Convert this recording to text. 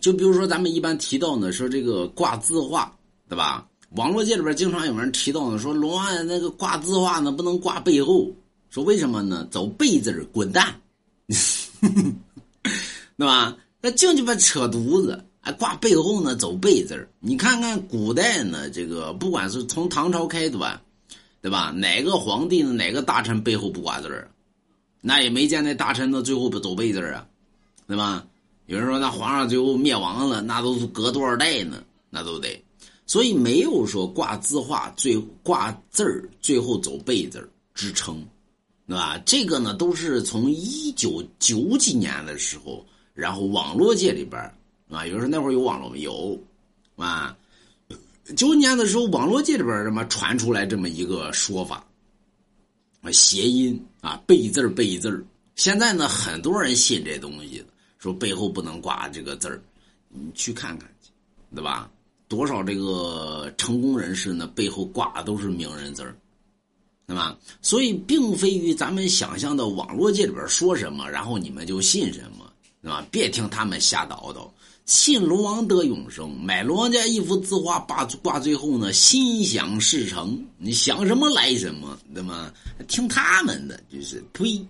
就比如说咱们一般提到呢，说这个挂字画，对吧？网络界里边经常有人提到呢，说龙王那个挂字画呢不能挂背后，说为什么呢？走背字滚蛋，对吧？那净鸡巴扯犊子，还挂背后呢走背字你看看古代呢，这个不管是从唐朝开端，对吧？哪个皇帝呢？哪个大臣背后不挂字？那也没见那大臣呢最后不走背字啊，对吧？有人说那皇上最后灭亡了，那都是隔多少代呢？那都得。所以没有说挂字画最挂字儿最后走背字儿支撑，对吧？这个呢都是从一九九几年的时候，然后网络界里边啊，有人说那会儿有网络没有？啊，九几年的时候，网络界里边什么传出来这么一个说法，谐音啊，背字儿背字儿。现在呢，很多人信这东西，说背后不能挂这个字儿，你去看看去，对吧？多少这个成功人士呢？背后挂的都是名人字儿，对吧？所以并非于咱们想象的网络界里边说什么，然后你们就信什么，对吧？别听他们瞎叨叨，信龙王得永生，买龙王家一幅字画挂挂最后呢，心想事成，你想什么来什么，对吗？听他们的就是呸。